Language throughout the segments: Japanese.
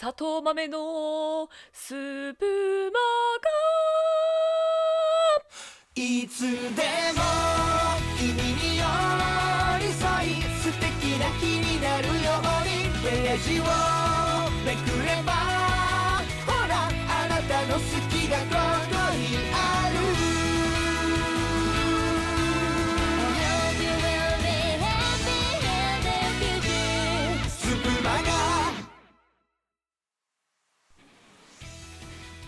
砂糖豆のスープマいつでも君に寄り添い素敵な日になるようにページをめくればほらあなたの好きがここにある。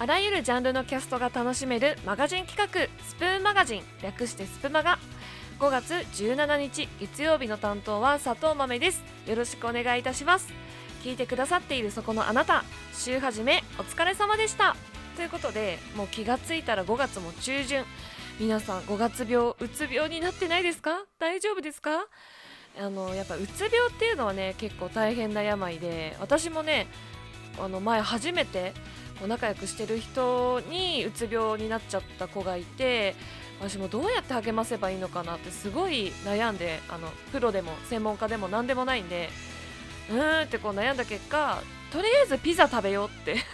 あらゆるジャンルのキャストが楽しめるマガジン企画スプーンマガジン略してスプマガ。5月17日月曜日の担当は佐藤豆です。よろしくお願いいたします。聞いてくださっているそこのあなた週始めお疲れ様でした。ということでもう気がついたら5月も中旬。皆さん5月病うつ病になってないですか？大丈夫ですか？あのやっぱうつ病っていうのはね結構大変な病で私もねあの前初めてこう仲良くしてる人にうつ病になっちゃった子がいて私もどうやって励ませばいいのかなってすごい悩んであのプロでも専門家でも何でもないんでうーんってこう悩んだ結果とりあえずピザ食べようって。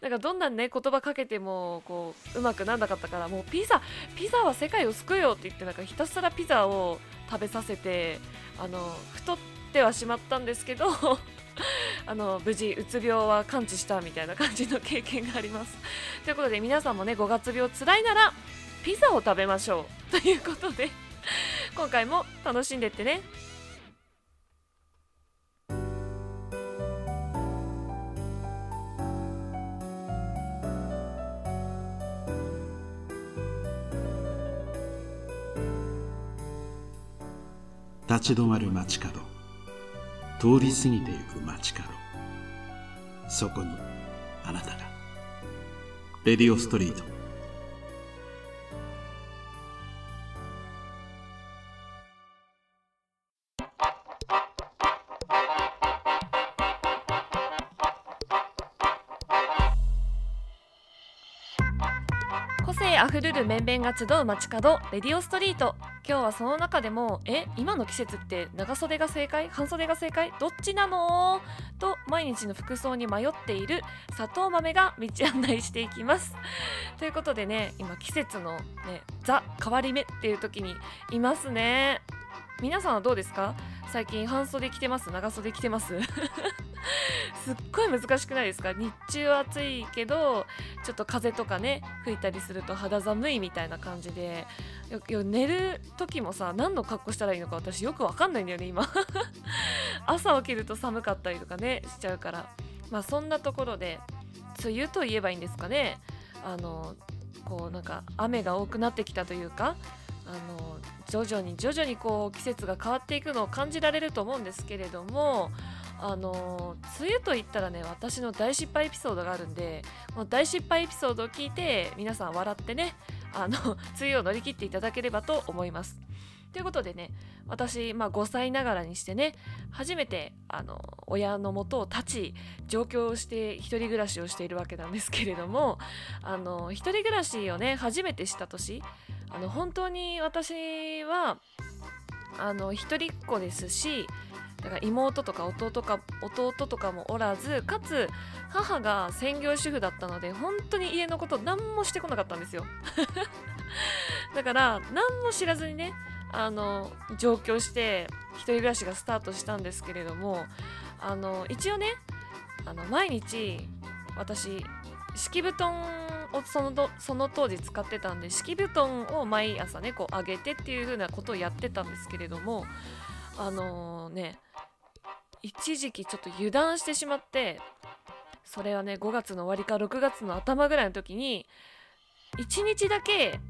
なんかどんなね言葉かけてもこううまくなんなかったからもうピザピザは世界を救うよって言ってなんかひたすらピザを食べさせてあの太ってはしまったんですけど あの無事うつ病は完治したみたいな感じの経験があります。ということで皆さんもね5月病つらいならピザを食べましょう。ということで今回も楽しんでってね。立ち止まる街角。通り過ぎてゆく街角。そこにあなたが。レディオストリート。個性あふれる面々が集う街角レディオストリート。今日はその中でもえ今の季節って長袖が正解？半袖が正解？どっちなの？と毎日の服装に迷っている砂糖豆が道案内していきます。ということでね今季節のねザ変わり目っていう時にいますね。皆さんはどうですか？最近半袖着てます？長袖着てます？すっごい難しくないですか？日中は暑いけどちょっと風とかね吹いたりすると肌寒いみたいな感じで。よよ寝る時もさ何の格好したらいいのか私よくわかんないんだよね今。朝起きると寒かったりとかねしちゃうから。まあそんなところで梅雨と言えばいいんですかね。あのこうなんか雨が多くなってきたというかあの徐々に徐々にこう季節が変わっていくのを感じられると思うんですけれどもあの梅雨といったらね私の大失敗エピソードがあるんでこの大失敗エピソードを聞いて皆さん笑ってねあの 梅雨を乗り切っていただければと思います。ということでね私、まあ、5歳ながらにしてね初めてあの親のもとを立ち上京して一人暮らしをしているわけなんですけれどもあの一人暮らしをね初めてした年あの本当に私はあの一人っ子ですしだから妹とか弟か弟とかもおらずかつ母が専業主婦だったので本当に家のこと何もしてこなかったんですよ。だから何も知らずにねあの上京して一人暮らしがスタートしたんですけれどもあの一応ねあの毎日私敷布団をそのとその当時使ってたんで敷布団を毎朝ねこう上げてっていう風なことをやってたんですけれどもあのね一時期ちょっと油断してしまってそれはね5月の終わりか6月の頭ぐらいの時に1日だけ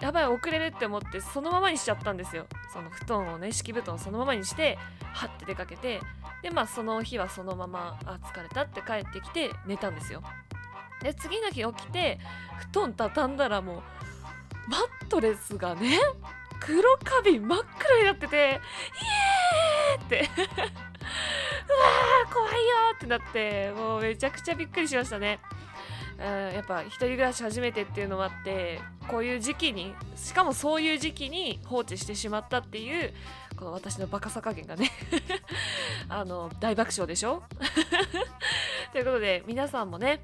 やばい遅れるって思ってそのままにしちゃったんですよ。その布団をね敷布団をそのままにしてはって出かけてでまあその日はそのままあ疲れたって帰ってきて寝たんですよ。で次の日起きて布団畳んだらもうマットレスがね黒カビ真っ黒になっててイエーって。ー怖いよってなってもうめちゃくちゃびっくりしましたね。うんやっぱ一人暮らし初めてっていうのもあってこういう時期にしかもそういう時期に放置してしまったっていうこの私のバカさ加減がね あの大爆笑でしょ？ということで皆さんもね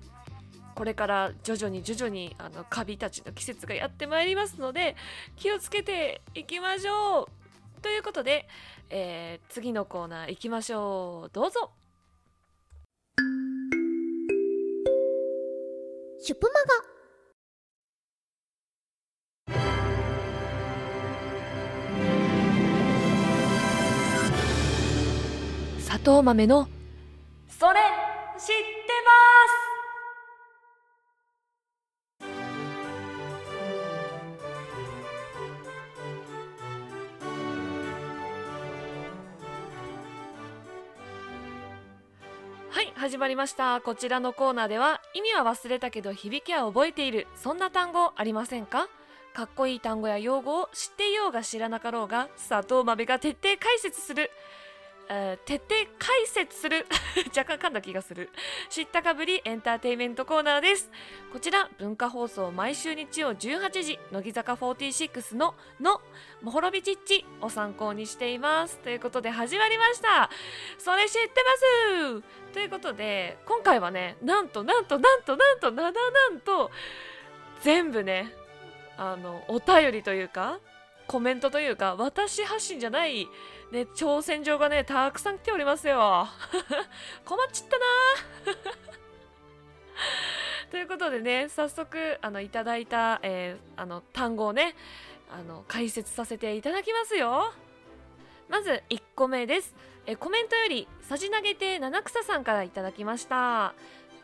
これから徐々に徐々にあのカビたちの季節がやってまいりますので気をつけていきましょう。ということで、えー、次のコーナー行きましょう。どうぞ。シュプマガ。砂糖豆の。それ知っ始まりました。こちらのコーナーでは意味は忘れたけど響きは覚えている。そんな単語ありませんか？かっこいい単語や用語を知っていようが知らなかろうが砂糖豆が徹底解説する。えー徹底解説する。若干噛んだ気がする。知ったかぶりエンターテインメントコーナーです。こちら文化放送毎週日曜18時乃木坂46の「のもほろびちっち」を参考にしています。ということで始まりました。それ知ってます。ということで今回はねなんとなんとなんとなんとなななんと全部ねあのお便りというかコメントというか私発信じゃないね、挑戦状がね、たくさん来ておりますよ。困っちったな ということでね、早速、あの、いただいた、えーあの、単語をね、あの、解説させていただきますよ。まず、1個目です。えコメントより、さじ投げて七草さんからいただきました。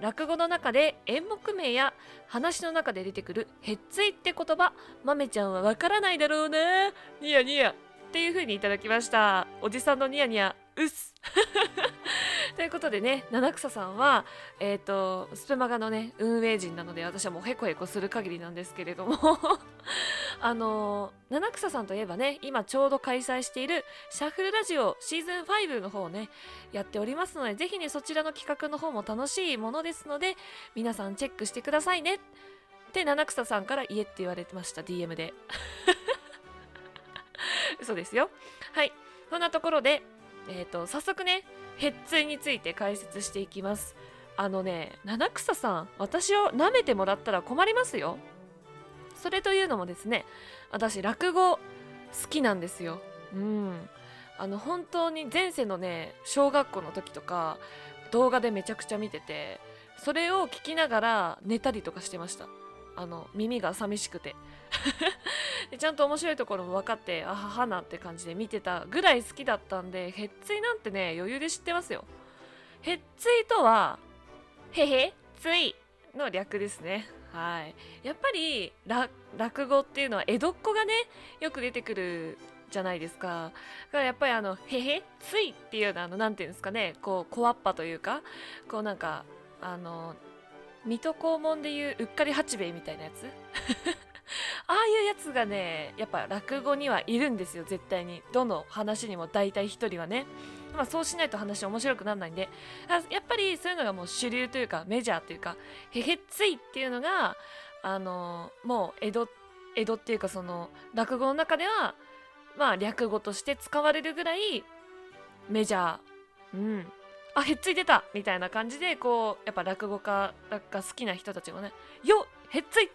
落語の中で演目名や話の中で出てくる「へっつい」って言葉豆ちゃんはわからないだろうなニヤニヤ。っていう風にいただきました。おじさんのニヤニヤ。うっす。ということでね七草さんはえっ、とスペマガのね運営陣なので私はもうへこへこする限りなんですけれども。あの七草さんといえばね今ちょうど開催しているシャッフルラジオシーズン5の方をねやっておりますのでぜひねそちらの企画の方も楽しいものですので皆さんチェックしてくださいね。って七草さんから言えって言われてました DM で。嘘ですよ。はい。そんなところでえー、と早速ねへっついについて解説していきます。あのね七草さん私を舐めてもらったら困りますよ。それというのもですね私落語好きなんですよ。うん。あの本当に前世のね小学校の時とか動画でめちゃくちゃ見ててそれを聞きながら寝たりとかしてました。あの耳が寂しくて。でちゃんと面白いところも分かってあははなって感じで見てたぐらい好きだったんでへっついなんてね余裕で知ってますよ。へっついとはへへついの略ですね。はい。やっぱり落語っていうのは江戸っ子がねよく出てくるじゃないですか。だからやっぱりあのへへついっていうのはあのなんていうんですかねこう小わっぱというかこうなんかあの水戸黄門でいううっかり八兵衛みたいなやつ？ああいうやつがねやっぱ落語にはいるんですよ絶対に。どの話にも大体一人はね。まあそうしないと話面白くならないんで。やっぱりそういうのがもう主流というかメジャーというかへへっついっていうのがあのもう江戸江戸っていうかその落語の中ではまあ略語として使われるぐらいメジャー。うん。あへっついてた。みたいな感じでこうやっぱ落語家が好きな人たちもねよへっつい。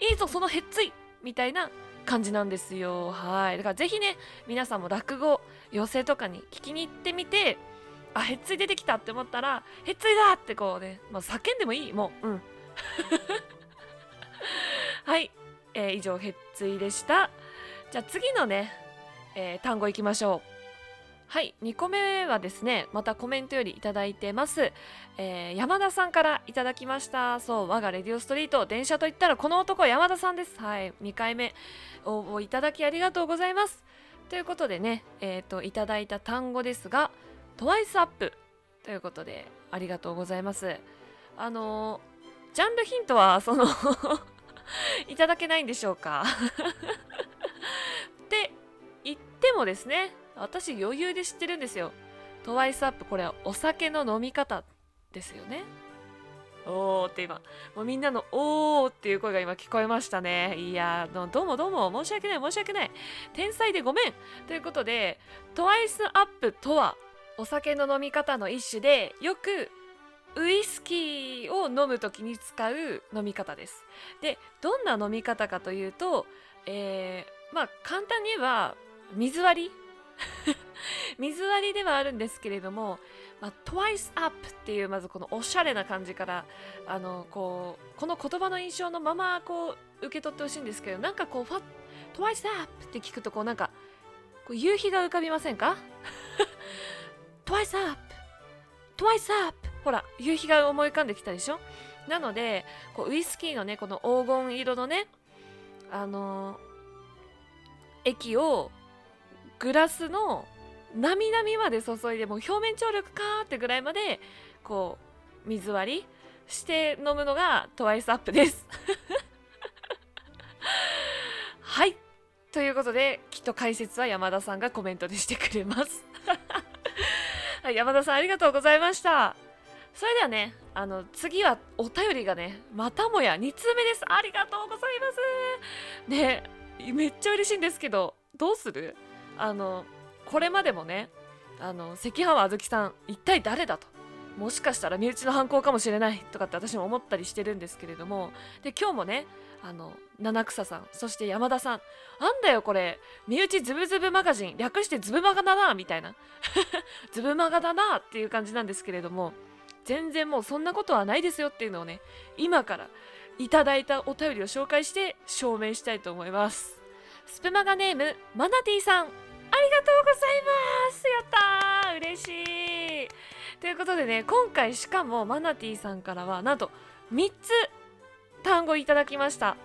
いいぞそのへっつい。みたいな感じなんですよ。はい。だからぜひね皆さんも落語寄席とかに聞きに行ってみてあへっつい出てきたって思ったらへっついだってこうね、まあ、叫んでもいい。もううん。はい、えー以上へっついでした。じゃあ次のね、えー単語いきましょう。はい2個目はですねまたコメントよりいただいてます、えー山田さんからいただきました。そう我がレディオストリート電車といったらこの男山田さんです。はい2回目応募いただきありがとうございます。ということでねえっ、といただいた単語ですがトワイスアップということでありがとうございます。あのージャンルヒントはそのいただけないんでしょうか。って言ってもですね私余裕で知ってるんですよ。トワイスアップこれはお酒の飲み方ですよね。おーって今もうみんなのおーっていう声が今聞こえましたね。いやーどうもどうも申し訳ない申し訳ない。天才でごめん。ということでトワイスアップとはお酒の飲み方の一種でよくウイスキーを飲む時に使う飲み方です。でどんな飲み方かというと、えーまあ簡単に言えば水割り 水割りではあるんですけれども、まあ、twice up っていうまずこのおしゃれな感じからあのこうこの言葉の印象のままこう受け取ってほしいんですけどなんかこうファ twice up って聞くとこうなんかこう夕日が浮かびませんか？twice up twice up ほら夕日が思い浮かんできたでしょ？なのでこうウイスキーのねこの黄金色のねあのー液をグラスのなみなみまで注いでもう表面張力かーってぐらいまでこう水割りして飲むのがトワイスアップです。はい。ということできっと解説は山田さんがコメントでしてくれます。はい山田さんありがとうございました。それではねあの次はお便りがねまたもや2通目です。ありがとうございます。ねめっちゃ嬉しいんですけどどうする？あのこれまでもねあの関浜あずきさん一体誰だと。もしかしたら身内の犯行かもしれないとかって私も思ったりしてるんですけれども。で今日もねあの七草さんそして山田さんなんだよこれ身内ズブズブマガジン略してズブマガだなみたいな。ズブマガだなっていう感じなんですけれども。全然もうそんなことはないですよっていうのをね今からいただいたお便りを紹介して証明したいと思います。スプマガネームマナティさん。とうございます。やったー。嬉しい。ということでね今回しかもマナティさんからはなんと3つ単語いただきました。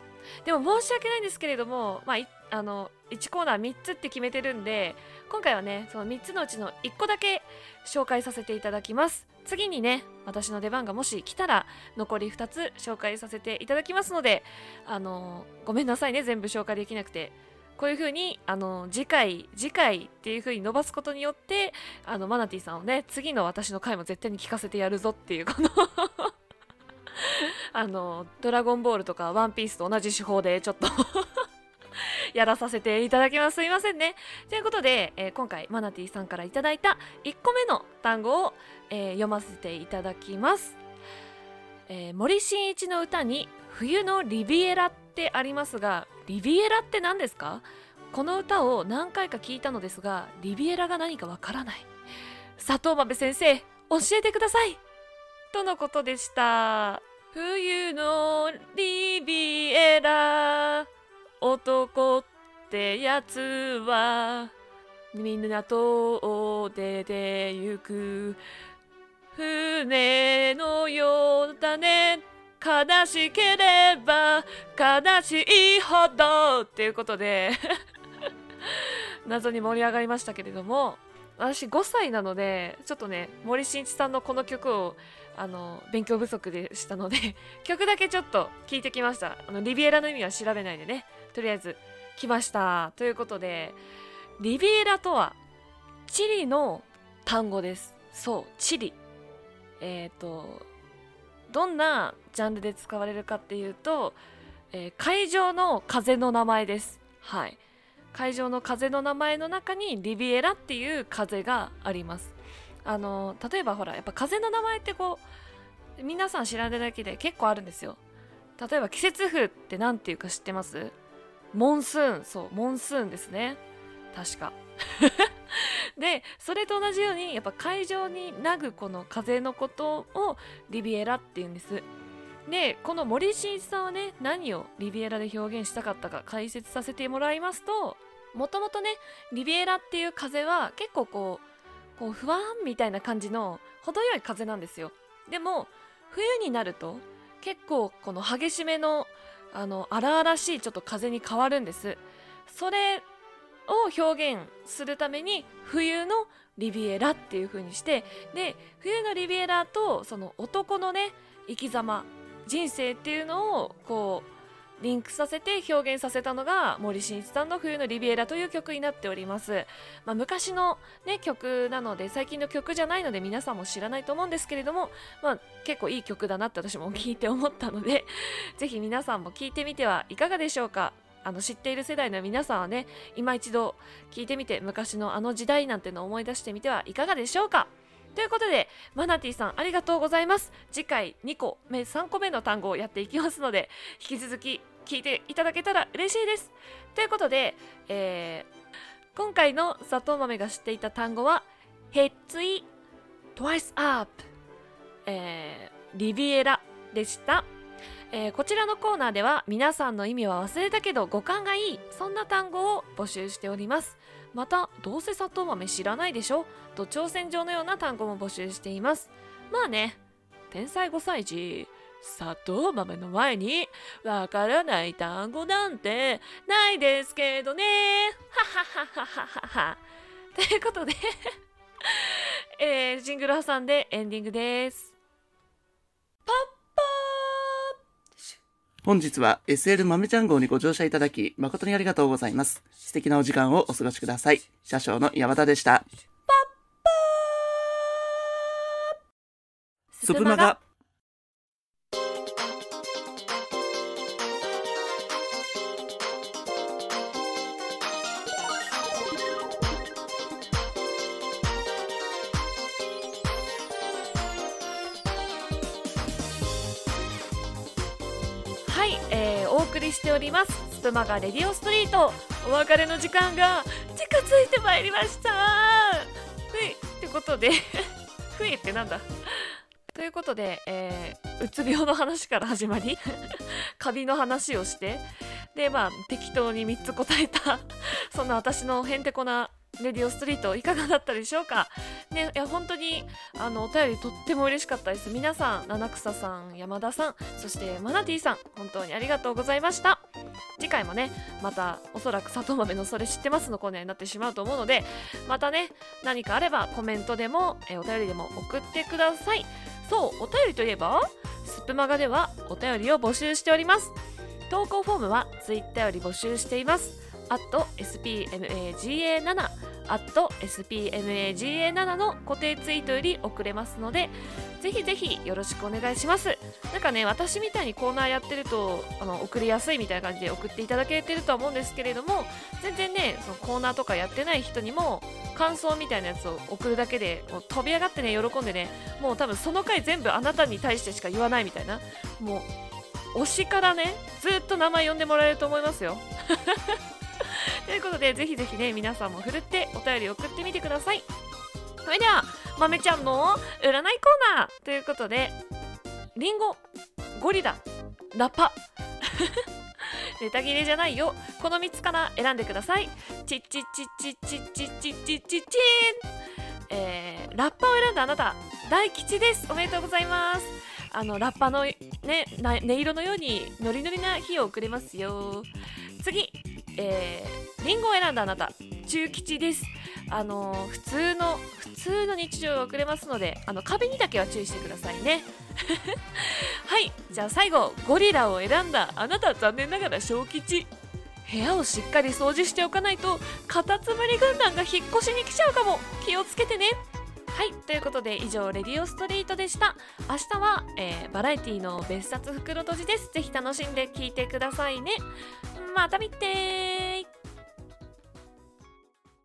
でも申し訳ないんですけれどもまああの1コーナー3つって決めてるんで今回はねその3つのうちの1個だけ紹介させていただきます。次にね私の出番がもし来たら残り2つ紹介させていただきますのであのごめんなさいね全部紹介できなくて。こういう風にあの次回次回っていう風に伸ばすことによってあのマナティさんをね次の私の回も絶対に聞かせてやるぞっていうこのあのドラゴンボールとかワンピースと同じ手法でちょっとやらさせていただきます。すいませんね。ということで、えー今回マナティさんからいただいた1個目の単語を、えー読ませていただきます、えー森進一の歌に「冬のリビエラ」ってありますがリビエラって何ですか？この歌を何回か聞いたのですがリビエラが何かわからない。佐藤豆先生教えてください。とのことでした。冬のリビエラ男ってやつは港を出てゆく。船のようだね。悲しければ悲しいほどっていうことで 謎に盛り上がりましたけれども私5歳なのでちょっとね森進一さんのこの曲をあの勉強不足でしたので 曲だけちょっと聞いてきました。あのリビエラの意味は調べないでね。とりあえず来ました。ということでリビエラとはチリの単語です。そうチリ。えっ、とどんなジャンルで使われるかっていうと、えー海上の風の名前です。はい。海上の風の名前の中にリビエラっていう風があります。あの例えばほらやっぱ風の名前ってこう皆さん知らないだけで結構あるんですよ。例えば季節風って何ていうか知ってます？モンスーン。そうモンスーンですね。確か。でそれと同じようにやっぱ海上になぐこの風のことをリビエラっていうんです。でこの森進一さんはね何をリビエラで表現したかったか解説させてもらいますともともとねリビエラっていう風は結構こうこう不安みたいな感じの程よい風なんですよ。でも冬になると結構この激しめのあの荒々しいちょっと風に変わるんです。それを表現するために冬のリビエラっていう風にしてで冬のリビエラとその男のね生き様人生っていうのをこうリンクさせて表現させたのが森進一さんの「冬のリビエラ」という曲になっております、まあ、昔の、ね、曲なので最近の曲じゃないので皆さんも知らないと思うんですけれども、まあ、結構いい曲だなって私も聞いて思ったのでぜひ皆さんも聞いてみてはいかがでしょうか。あの知っている世代の皆さんはね今一度聞いてみて昔のあの時代なんてのを思い出してみてはいかがでしょうか？ということでマナティさんありがとうございます。次回2個目3個目の単語をやっていきますので引き続き聞いていただけたら嬉しいです。ということで、えー今回の砂糖豆が知っていた単語はヘッツイ twice up、えーリビエラでした、えーこちらのコーナーでは皆さんの意味は忘れたけど語感がいいそんな単語を募集しております。またどうせ砂糖豆知らないでしょ？と挑戦状のような単語も募集しています。まあね天才5歳児砂糖豆の前にわからない単語なんてないですけどね。はははははは。ということで えー、ジングル挟んでエンディングです。本日は SL 豆ちゃん号にご乗車いただき、誠にありがとうございます。素敵なお時間をお過ごしください。車掌の山田でした。ースプマガ。えー、お送りしております。スプマガレディオストリート。お別れの時間が近づいてまいりました。ふい。ってことで ふいってなんだ？ということで、えーうつ病の話から始まり カビの話をしてでまあ適当に3つ答えたそんな私のへんてこなレディオストリートいかがだったでしょうか？ねいや本当にあのお便りとっても嬉しかったです。皆さん七草さん山田さんそしてマナティさん本当にありがとうございました。次回もねまたおそらく砂糖豆のそれ知ってますのコーナーになってしまうと思うのでまたね何かあればコメントでもえお便りでも送ってください。そうお便りといえばスプマガではお便りを募集しております。投稿フォームはツイッターより募集しています。Spmaga7 あと spmaga7 の固定ツイートより送れますのでぜひぜひよろしくお願いします。なんかね私みたいにコーナーやってるとあの送りやすいみたいな感じで送っていただけてるとは思うんですけれども全然ねそのコーナーとかやってない人にも感想みたいなやつを送るだけでもう飛び上がってね喜んでねもう多分その回全部あなたに対してしか言わないみたいな。もう推しからねずっと名前呼んでもらえると思いますよ。いうことでぜひぜひね皆さんもふるってお便り送ってみてください。それでは豆ちゃんの占いコーナー。ということでリンゴゴリララッパ。ネタ切れじゃないよ。この3つから選んでください。チッチッチッチッチッチッチッチッチッチンえーラッパを選んだあなた大吉ですおめでとうございますあのラッパのね音色のようにノリノリな日を送れますよ次えー、リンゴを選んだあなた中吉です。あのー普通の普通の日常が送れますのであの壁にだけは注意してくださいね。はいじゃあ最後ゴリラを選んだあなた残念ながら小吉。部屋をしっかり掃除しておかないとカタツムリ軍団が引っ越しに来ちゃうかも。気をつけてね。はいということで以上レディオストリートでした。明日は、えーバラエティの別冊袋閉じです。ぜひ楽しんで聴いてくださいね。また見てー。